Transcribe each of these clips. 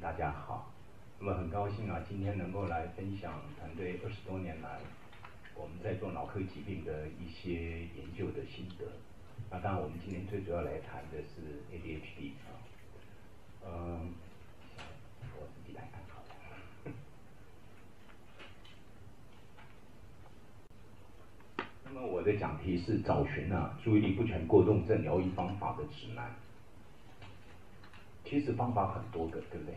大家好。那么很高兴啊，今天能够来分享团队二十多年来我们在做脑科疾病的一些研究的心得。那当然，我们今天最主要来谈的是 ADHD 啊。嗯，我自己来看好了。那么我的讲题是找寻啊注意力不全过动症疗愈方法的指南。其实方法很多个，对不对？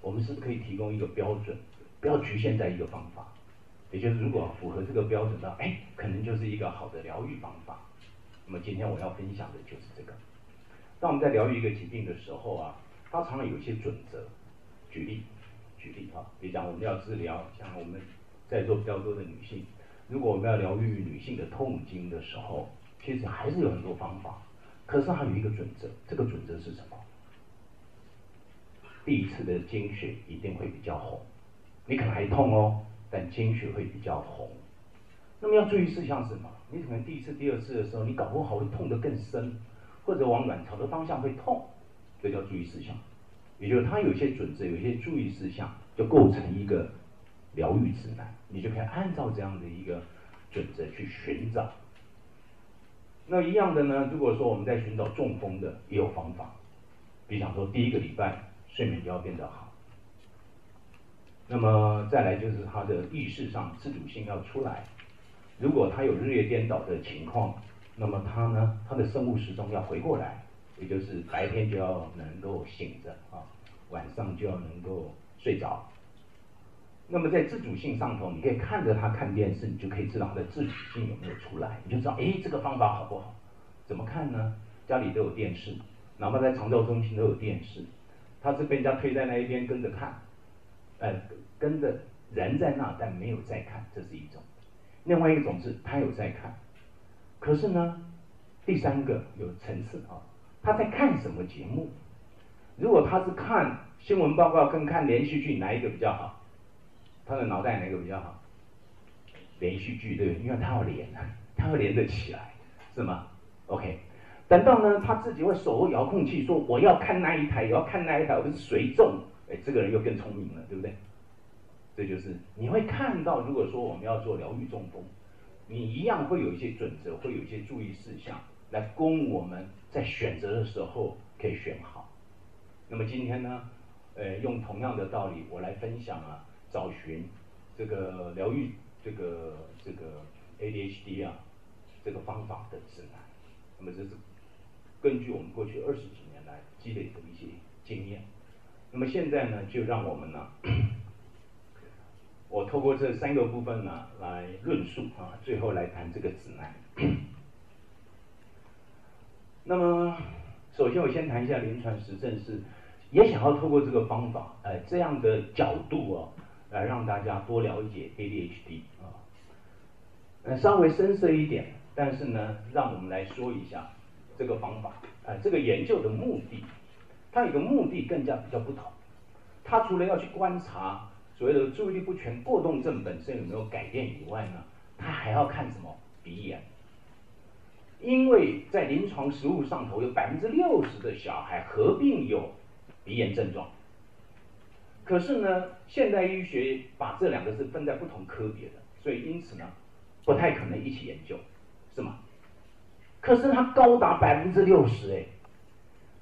我们是不是可以提供一个标准，不要局限在一个方法？也就是如果符合这个标准的，哎，可能就是一个好的疗愈方法。那么今天我要分享的就是这个。当我们在疗愈一个疾病的时候啊，它常常有一些准则。举例，举例啊，比如讲我们要治疗，像我们在座比较多的女性，如果我们要疗愈女性的痛经的时候，其实还是有很多方法。可是它有一个准则，这个准则是什么？第一次的经血一定会比较红，你可能还痛哦，但经血会比较红。那么要注意事项是什么？你可能第一次、第二次的时候，你搞不好会痛得更深，或者往卵巢的方向会痛，这叫注意事项。也就是它有些准则，有些注意事项，就构成一个疗愈指南，你就可以按照这样的一个准则去寻找。那一样的呢？如果说我们在寻找中风的，也有方法。比方说，第一个礼拜睡眠就要变得好。那么再来就是他的意识上自主性要出来。如果他有日夜颠倒的情况，那么他呢，他的生物时钟要回过来，也就是白天就要能够醒着啊，晚上就要能够睡着。那么在自主性上头，你可以看着他看电视，你就可以知道他的自主性有没有出来，你就知道，哎，这个方法好不好？怎么看呢？家里都有电视，哪怕在长照中心都有电视，他是被人家推在那一边跟着看，呃，跟着人在那，但没有在看，这是一种。另外一种是他有在看，可是呢，第三个有层次啊，他在看什么节目？如果他是看新闻报告跟看连续剧，哪一个比较好？他的脑袋哪个比较好？连续剧对？因为他要连，他要连得起来，是吗？OK，等到呢，他自己会手握遥控器说我要看那一台，我要看那一台，我是随众，哎，这个人又更聪明了，对不对？这就是你会看到，如果说我们要做疗愈中风，你一样会有一些准则，会有一些注意事项，来供我们在选择的时候可以选好。那么今天呢，呃，用同样的道理，我来分享啊。找寻这个疗愈这个这个 ADHD 啊这个方法的指南，那么这是根据我们过去二十几年来积累的一些经验。那么现在呢，就让我们呢，我透过这三个部分呢来论述啊，最后来谈这个指南。那么首先我先谈一下临床实证是，也想要透过这个方法，呃，这样的角度哦。来让大家多了解 ADHD 啊，呃，稍微深色一点，但是呢，让我们来说一下这个方法，呃，这个研究的目的，它有个目的更加比较不同，它除了要去观察所谓的注意力不全过动症本身有没有改变以外呢，它还要看什么？鼻炎，因为在临床实务上头有百分之六十的小孩合并有鼻炎症状。可是呢，现代医学把这两个是分在不同科别的，所以因此呢，不太可能一起研究，是吗？可是它高达百分之六十哎，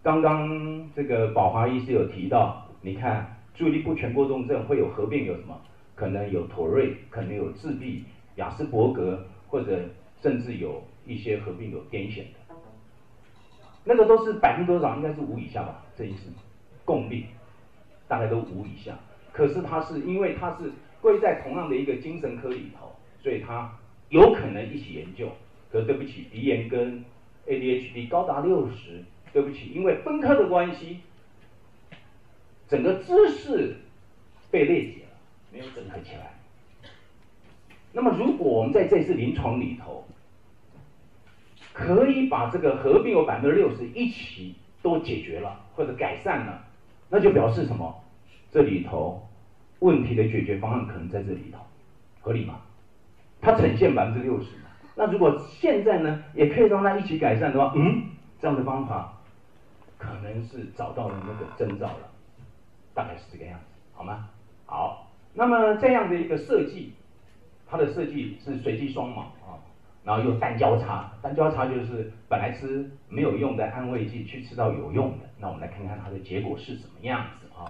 刚刚这个宝华医师有提到，你看注意力不全过动症会有合并有什么？可能有妥瑞，可能有自闭、亚斯伯格，或者甚至有一些合并有癫痫的，那个都是百分之多少？应该是五以下吧？这一次共病。大概都五以下，可是它是因为它是归在同样的一个精神科里头，所以它有可能一起研究。对不起，鼻炎跟 ADHD 高达六十，对不起，因为分科的关系，整个知识被裂解了，没有整合起来。那么如果我们在这次临床里头，可以把这个合并有百分之六十一起都解决了或者改善了。那就表示什么？这里头问题的解决方案可能在这里头，合理吗？它呈现百分之六十。那如果现在呢，也可以让它一起改善的话，嗯，这样的方法可能是找到了那个征兆了。大概是这个样子，好吗？好，那么这样的一个设计，它的设计是随机双盲啊，然后又单交叉，单交叉就是本来吃没有用的安慰剂去吃到有用的，那我们来看看它的结果是什么样子啊？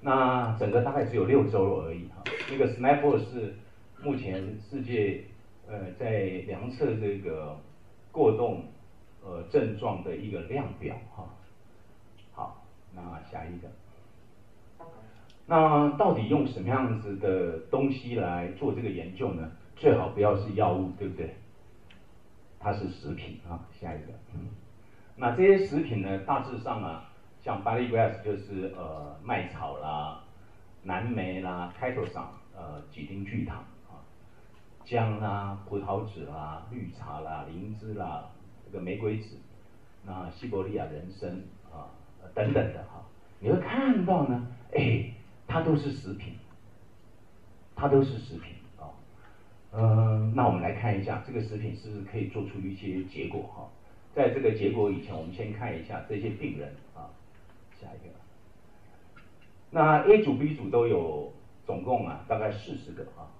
那整个大概只有六周而已哈，那个 SNAP-4 是目前世界呃在量测这个过动呃症状的一个量表哈。好，那下一个。那到底用什么样子的东西来做这个研究呢？最好不要是药物，对不对？它是食品啊。下一个，嗯，那这些食品呢，大致上啊，像 barley grass 就是呃麦草啦、蓝莓啦、开头上呃几丁聚糖，姜啦、葡萄籽啦、绿茶啦、灵芝啦、这个玫瑰籽，那西伯利亚人参啊等等的哈，你会看到呢，哎。它都是食品，它都是食品啊，嗯、那我们来看一下这个食品是不是可以做出一些结果哈？在这个结果以前，我们先看一下这些病人啊，下一个，那 A 组、B 组都有总共啊大概四十个啊，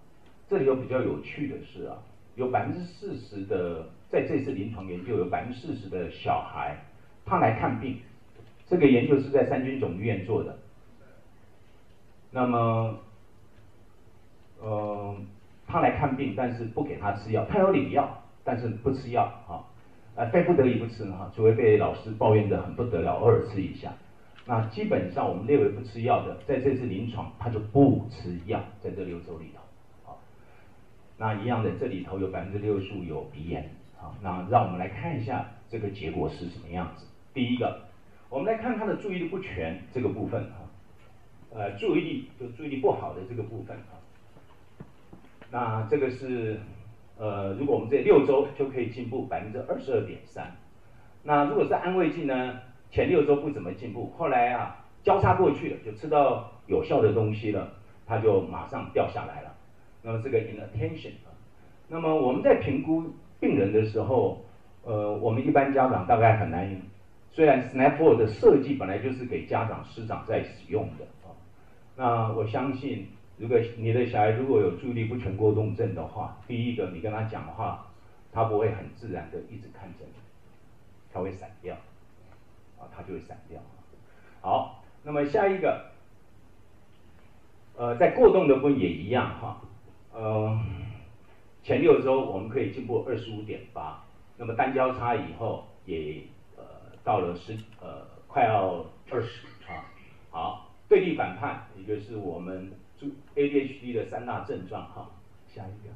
这里有比较有趣的是啊，有百分之四十的在这次临床研究有百分之四十的小孩他来看病，这个研究是在三军总医院做的。那么，呃，他来看病，但是不给他吃药，他有领药，但是不吃药啊，呃，非不得已不吃哈，除非被老师抱怨得很不得了，偶尔吃一下。那基本上我们列为不吃药的，在这次临床他就不吃药，在这六周里头，那一样的这里头有百分之六十五有鼻炎，啊，那让我们来看一下这个结果是什么样子。第一个，我们来看他的注意力不全这个部分啊。呃，注意力就注意力不好的这个部分啊，那这个是呃，如果我们这六周就可以进步百分之二十二点三。那如果是安慰剂呢，前六周不怎么进步，后来啊交叉过去了，就吃到有效的东西了，它就马上掉下来了。那么这个 inattention 啊，那么我们在评估病人的时候，呃，我们一般家长大概很难，虽然 SNAP-4 的设计本来就是给家长师长在使用的啊。那我相信，如果你的小孩如果有注意力不全过动症的话，第一个你跟他讲话，他不会很自然的一直看着你，他会闪掉，啊，他就会闪掉。好，那么下一个，呃，在过动的部分也一样哈，呃，前六周我们可以进步二十五点八，那么单交叉以后也呃到了十呃快要二十啊，好。对立反叛，也就是我们注 ADHD 的三大症状哈。下一个，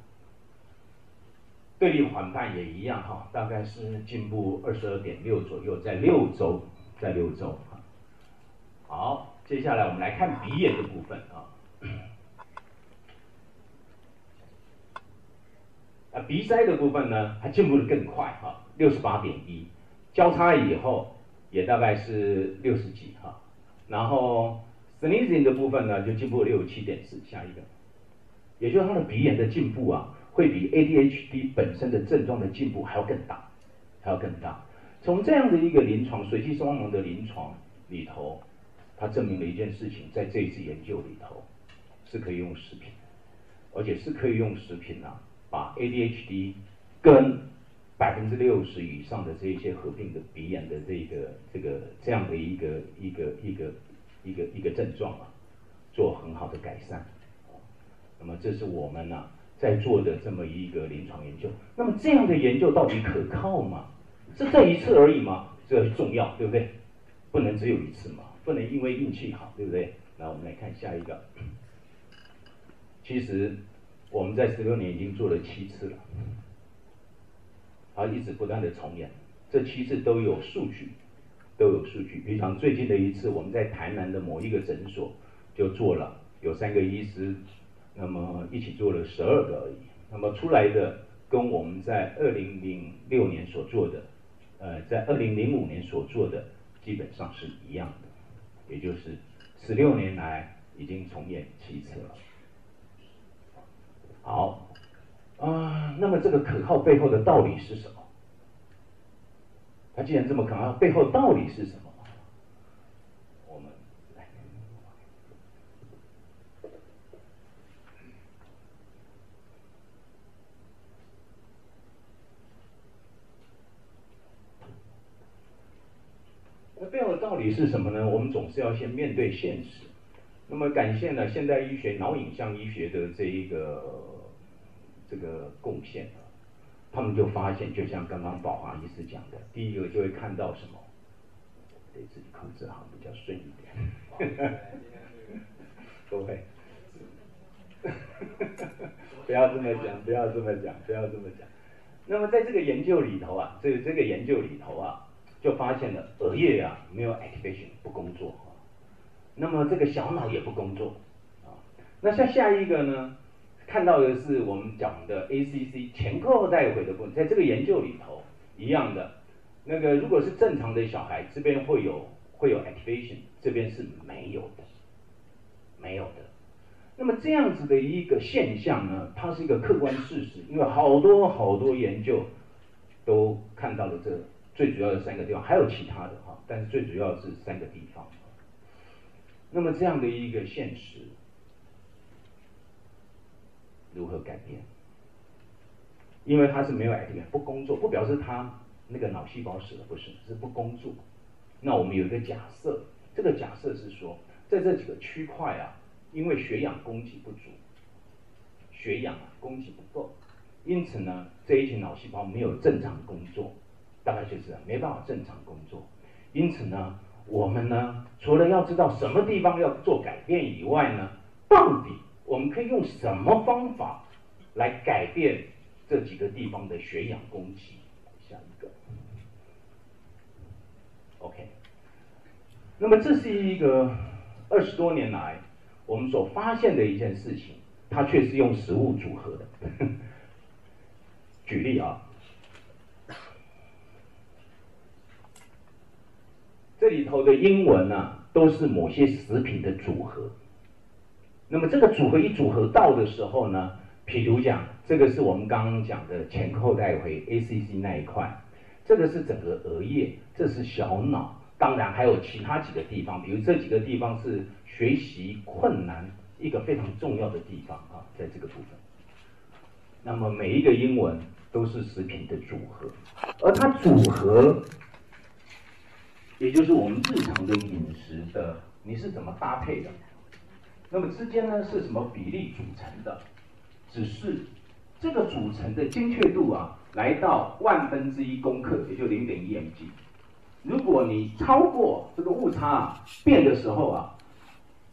对立反叛也一样哈，大概是进步二十二点六左右，在六周，在六周啊。好，接下来我们来看鼻炎的部分啊。鼻塞的部分呢，它进步的更快哈，六十八点一，交叉以后也大概是六十几哈，然后。Sneezing 的部分呢，就进步六十七点四，下一个，也就是他的鼻炎的进步啊，会比 ADHD 本身的症状的进步还要更大，还要更大。从这样的一个临床随机双盲的临床里头，它证明了一件事情，在这一次研究里头是可以用食品，而且是可以用食品啊，把 ADHD 跟百分之六十以上的这一些合并的鼻炎的这个这个这样的一个一个一个。一个一个症状啊，做很好的改善，那么这是我们呢、在做的这么一个临床研究。那么这样的研究到底可靠吗？是这一次而已吗？这很重要，对不对？不能只有一次嘛，不能因为运气好，对不对？那我们来看下一个。其实我们在十六年已经做了七次了，而一直不断的重演，这七次都有数据。都有数据，比方最近的一次，我们在台南的某一个诊所就做了，有三个医师，那么一起做了十二个而已，那么出来的跟我们在二零零六年所做的，呃，在二零零五年所做的基本上是一样的，也就是十六年来已经重演七次了。好，啊，那么这个可靠背后的道理是什么？它既然这么可靠，背后道理是什么？我们来。那背后的道理是什么呢？我们总是要先面对现实。那么，感谢呢现代医学、脑影像医学的这一个。这个贡献啊，他们就发现，就像刚刚宝华医师讲的，第一个就会看到什么？得自己控制好，比较顺一点。不会，不要这么讲，不要这么讲，不要这么讲。那么在这个研究里头啊，这个这个研究里头啊，就发现了额叶啊没有 activation 不工作啊，那么这个小脑也不工作啊。那像下一个呢，看到的是我们讲的 ACC 前扣带回的部分，在这个研究里头一样的，那个如果是正常的小孩，这边会有会有 activation，这边是没有的，没有的。那么这样子的一个现象呢，它是一个客观事实，因为好多好多研究都看到了这最主要的三个地方，还有其他的哈，但是最主要是三个地方。那么这样的一个现实如何改变？因为它是没有 idea，不工作，不表示它那个脑细胞死了，不是，是不工作。那我们有一个假设，这个假设是说，在这几个区块啊。因为血氧供给不足，血氧供给不够，因此呢，这一群脑细胞没有正常工作，大概就是没办法正常工作。因此呢，我们呢，除了要知道什么地方要做改变以外呢，到底我们可以用什么方法来改变这几个地方的血氧供给？下一个，OK。那么这是一个二十多年来。我们所发现的一件事情，它却是用食物组合的。举例啊，这里头的英文呢、都是某些食品的组合。那么这个组合一组合到的时候呢，譬如讲，这个是我们刚刚讲的前扣带回 ACC 那一块，这个是整个额叶，这是小脑，当然还有其他几个地方，比如这几个地方是。学习困难一个非常重要的地方啊，在这个部分。那么每一个英文都是食品的组合，而它组合，也就是我们日常的饮食的，你是怎么搭配的？那么之间呢是什么比例组成的？只是这个组成的精确度啊，来到万分之一公克，也就零点一 mg。如果你超过这个误差啊，变的时候啊。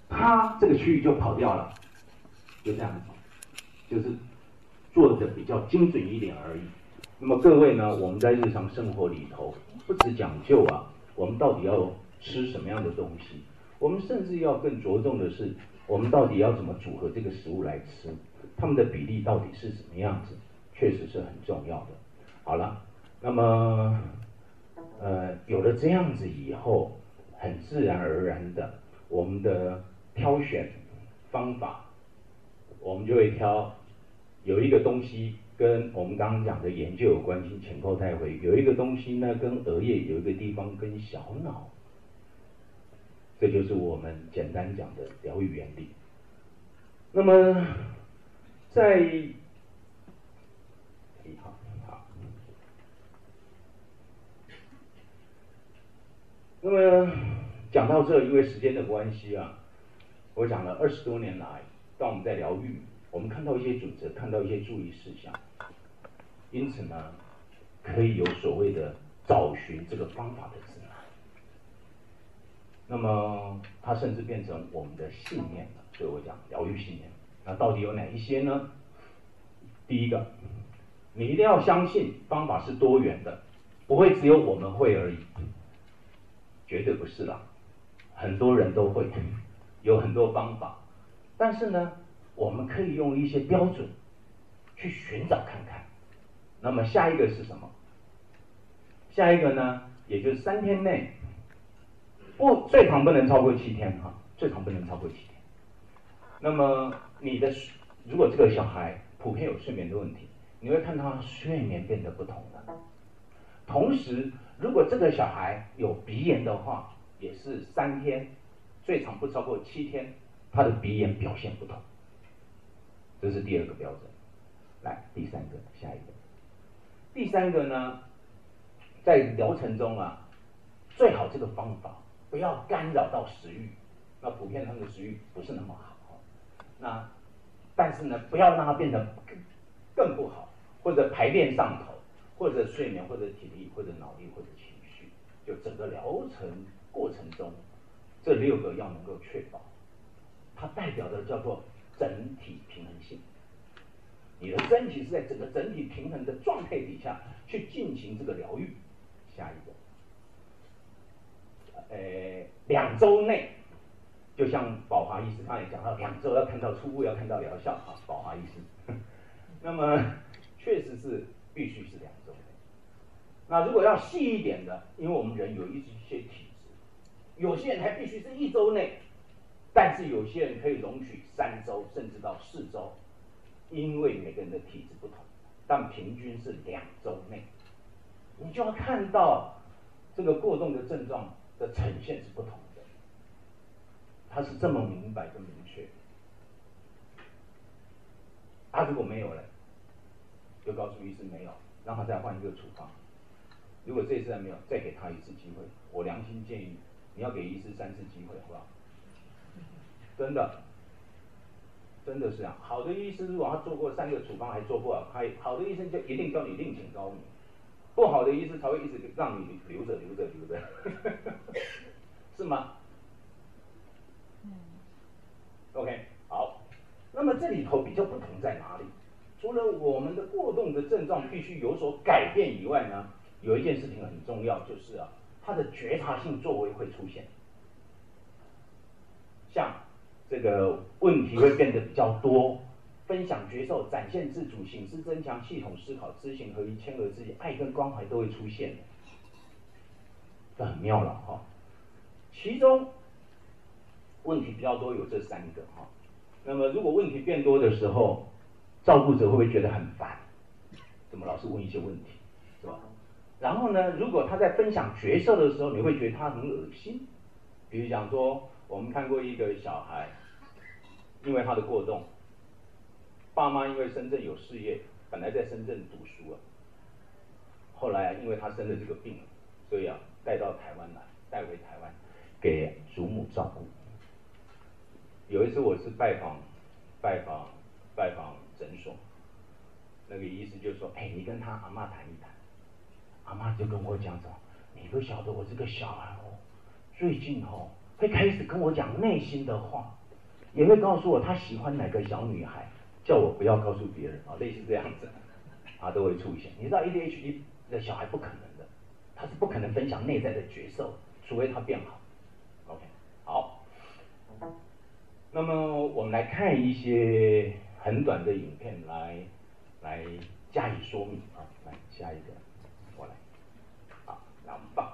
它这个区域就跑掉了，就这样子，就是做的比较精准一点而已。那么各位呢，我们在日常生活里头不只讲究啊，我们到底要吃什么样的东西？我们甚至要更着重的是，我们到底要怎么组合这个食物来吃？它们的比例到底是什么样子？确实是很重要的。好了，那么呃，有了这样子以后，很自然而然的，我们的。挑选方法，我们就会挑有一个东西跟我们刚刚讲的研究有关系，前扣带回有一个东西呢，跟额叶有一个地方跟小脑，这就是我们简单讲的疗愈原理。那么在，好，好，那么讲到这，因为时间的关系啊。我讲了二十多年来，当我们在疗愈，我们看到一些准则，看到一些注意事项，因此呢，可以有所谓的找寻这个方法的指南。那么它甚至变成我们的信念了，所以我讲疗愈信念。那到底有哪一些呢？第一个，你一定要相信方法是多元的，不会只有我们会而已，绝对不是啦，很多人都会。有很多方法，但是呢，我们可以用一些标准去寻找看看。那么下一个是什么？下一个呢，也就是三天内，不，最长不能超过七天哈，最长不能超过七天。那么你的如果这个小孩普遍有睡眠的问题，你会看他睡眠变得不同了。同时，如果这个小孩有鼻炎的话，也是三天。最长不超过七天，他的鼻炎表现不同，这是第二个标准。来，第三个，下一个。第三个呢，在疗程中啊，最好这个方法不要干扰到食欲。那普遍他们的食欲不是那么好。那但是呢，不要让它变得更更不好，或者排便上头，或者睡眠，或者体力，或者脑力，或者情绪，就整个疗程过程中，这六个要能够确保，它代表的叫做整体平衡性。你的身体是在整个整体平衡的状态底下去进行这个疗愈。下一个，呃，周内。就像宝华医师刚才讲到，两周要看到初步，要看到疗效啊。宝华医师，那么确实是必须是两周内。那如果要细一点的，因为我们人有一些体质，有些人还必须是一周内，但是有些人可以容许三周甚至到四周，因为每个人的体质不同，但平均是两周内，你就要看到这个过动的症状的呈现是不同。他是这么明白跟明确，他、如果没有了，就告诉医生没有，让他再换一个处方。如果这次还没有，再给他一次机会。我良心建议，你要给医师三次机会，好不好？真的，真的是这样。好的医生如果他做过三个处方还做不好，他好的医生就一定叫你另请高明。不好的医生才会一直让你留着留着留着，是吗？OK，好，那么这里头比较不同在哪里？除了我们的过动的症状必须有所改变以外呢，有一件事情很重要，就是啊，他的觉察性作为会出现，像这个问题会变得比较多，分享觉受、展现自主、省思增强、系统思考、知行合一、谦和自己、爱跟关怀都会出现，这很妙了哈。其中。问题比较多，有这三个哈。那么如果问题变多的时候，照顾者会不会觉得很烦？怎么老是问一些问题，是吧？然后呢，如果他在分享角色的时候，你会觉得他很恶心。比如讲说，我们看过一个小孩，因为他的过动，爸妈因为深圳有事业，本来在深圳读书啊，后来因为他生了这个病，所以啊带到台湾来，带回台湾给祖母照顾。有一次我是拜访，拜访，拜访诊所，那个医师就说：“哎，你跟他阿嬷谈一谈。”阿嬷就跟我讲说：“你不晓得我这个小孩哦，最近哦会开始跟我讲内心的话，也会告诉我他喜欢哪个小女孩，叫我不要告诉别人啊，类似这样子，啊都会出现。你知道 ADHD 的小孩不可能的，他是不可能分享内在的角色，除非他变好。那么我们来看一些很短的影片来，来加以说明啊。来下一个，我来，好，那我们放，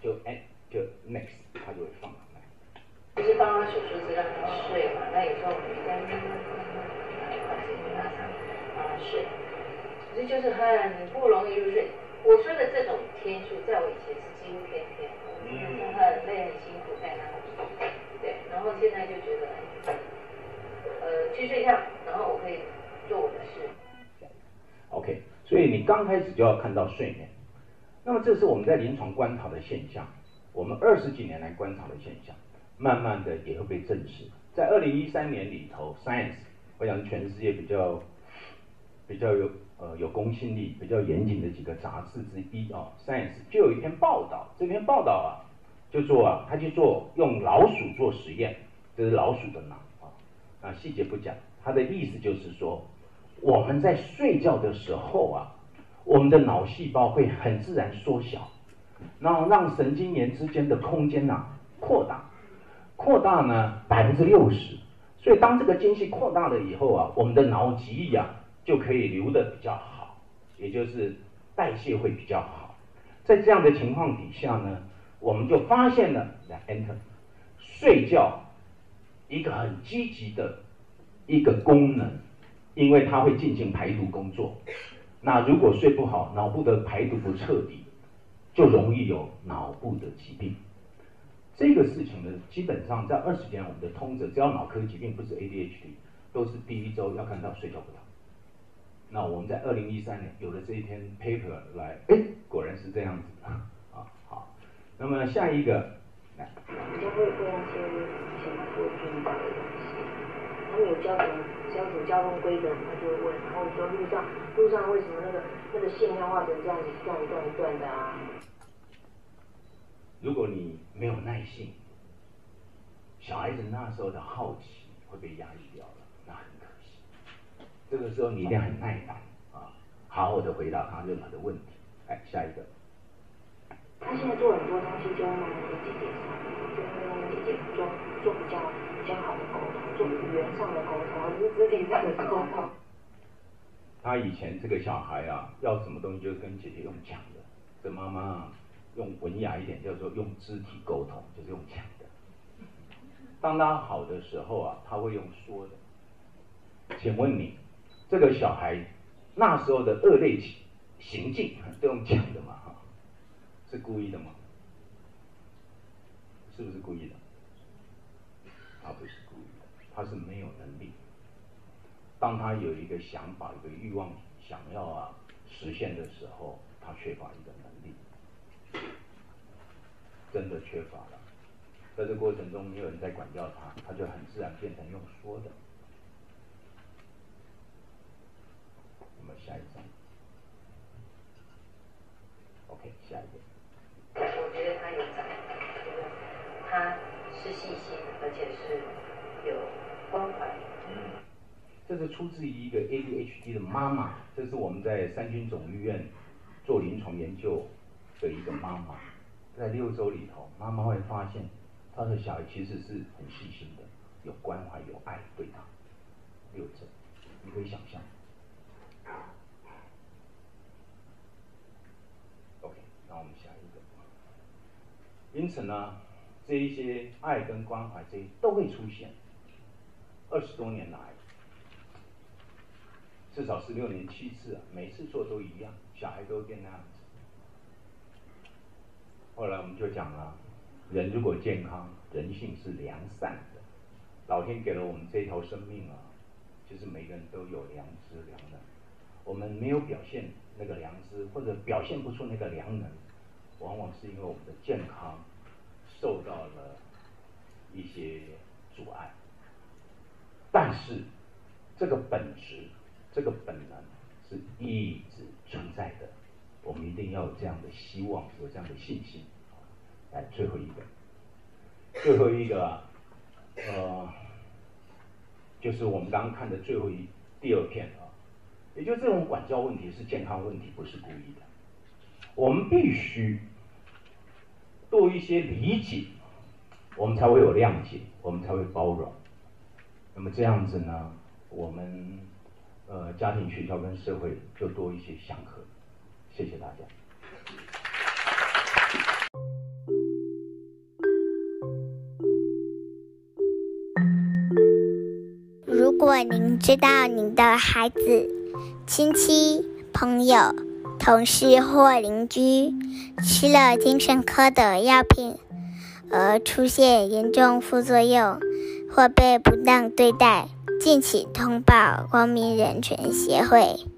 就哎就 next，它就会放来。就是帮他手术是让他睡嘛，那有时候我们应该就把手机拿上让他睡，可是就是很不容易入睡。我睡你刚开始就要看到睡眠，那么这是我们在临床观察的现象，我们二十几年来观察的现象，慢慢的也会被证实。在二零一三年里头，Science，我想全世界比较比较有呃有公信力、比较严谨的几个杂志之一啊，Science 就有一篇报道，这篇报道啊。就做啊，他去做用老鼠做实验，这是老鼠的脑啊，啊细节不讲，他的意思就是说，我们在睡觉的时候啊，我们的脑细胞会很自然缩小，然后让神经元之间的空间呐扩大，扩大呢百分之六十，所以当这个间隙扩大了以后啊，我们的脑脊液啊就可以流得比较好，也就是代谢会比较好，在这样的情况底下呢。我们就发现了，来 enter，睡觉一个很积极的一个功能，因为它会进行排毒工作。那如果睡不好，脑部的排毒不彻底，就容易有脑部的疾病。这个事情呢，基本上在二十年我们的通则，只要脑科疾病不是 ADHD，都是第一周要看到睡觉不好。那我们在二零一三年有了这一篇 paper 来，哎，果然是这样子 啊，好。那么下一个，来，人家会会那些以前做军法的东西，他们有教什么教什么交通规则，他就会问，然后说路上路上为什么那个那个线要画成这样子，一段一段一段的啊？如果你没有耐性，小孩子那时候的好奇会被压抑掉了，那很可惜。这个时候你一定要很耐烦啊，好好的回答他任何的问题。哎，下一个。他现在做很多东西，就让那个姐姐上，就让姐姐做做比较比较好的沟语言上的沟通，而不是肢体上的沟通。他以前这个小孩啊，要什么东西就跟姐姐用讲的，这妈妈用文雅一点叫做用肢体沟通，就是用讲的。当他好的时候啊，他会用说的。请问你，这个小孩那时候的恶劣行径都用讲的吗？是故意的吗？是不是故意的？他不是，他是没有能力。当他有一个想法、一个欲望想要啊实现的时候，他缺乏一个能力，真的缺乏了。在这过程中，没有人在管教他，他就很自然变成用说的。我们下一张。OK，下一个。我觉得他有长，他是细心，而且是。这是出自于一个 ADHD 的妈妈，这是我们在三军总医院做临床研究的一个妈妈，在六周里头，妈妈会发现她的小孩其实是很细心的，有关怀、有爱对他。六周，你可以想象。OK，那我们下一个。因此呢，这一些爱跟关怀，这些都会出现。二十多年来，至少十六年七次啊，每次做都一样，小孩都会变那样子。后来我们就讲了，人如果健康，人性是良善的，老天给了我们这一条生命啊，就是每个人都有良知良能。我们没有表现那个良知，或者表现不出那个良能。往往是因为我们的健康受到了一些阻碍，但是这个本质、这个本能是一直存在的。我们一定要有这样的希望，有这样的信心。来，最后一个，最后一个啊，呃，就是我们刚刚看的最后一第二片啊，也就这种管教问题是健康问题，不是故意的。我们必须。多一些理解，我们才会有谅解，我们才会包容。那么这样子呢，我们呃家庭、学校跟社会就多一些祥和。谢谢大家。如果您知道您的孩子、亲戚、朋友，同事或邻居吃了精神科的药品，而出现严重副作用或被不当对待，敬请通报光明人权协会。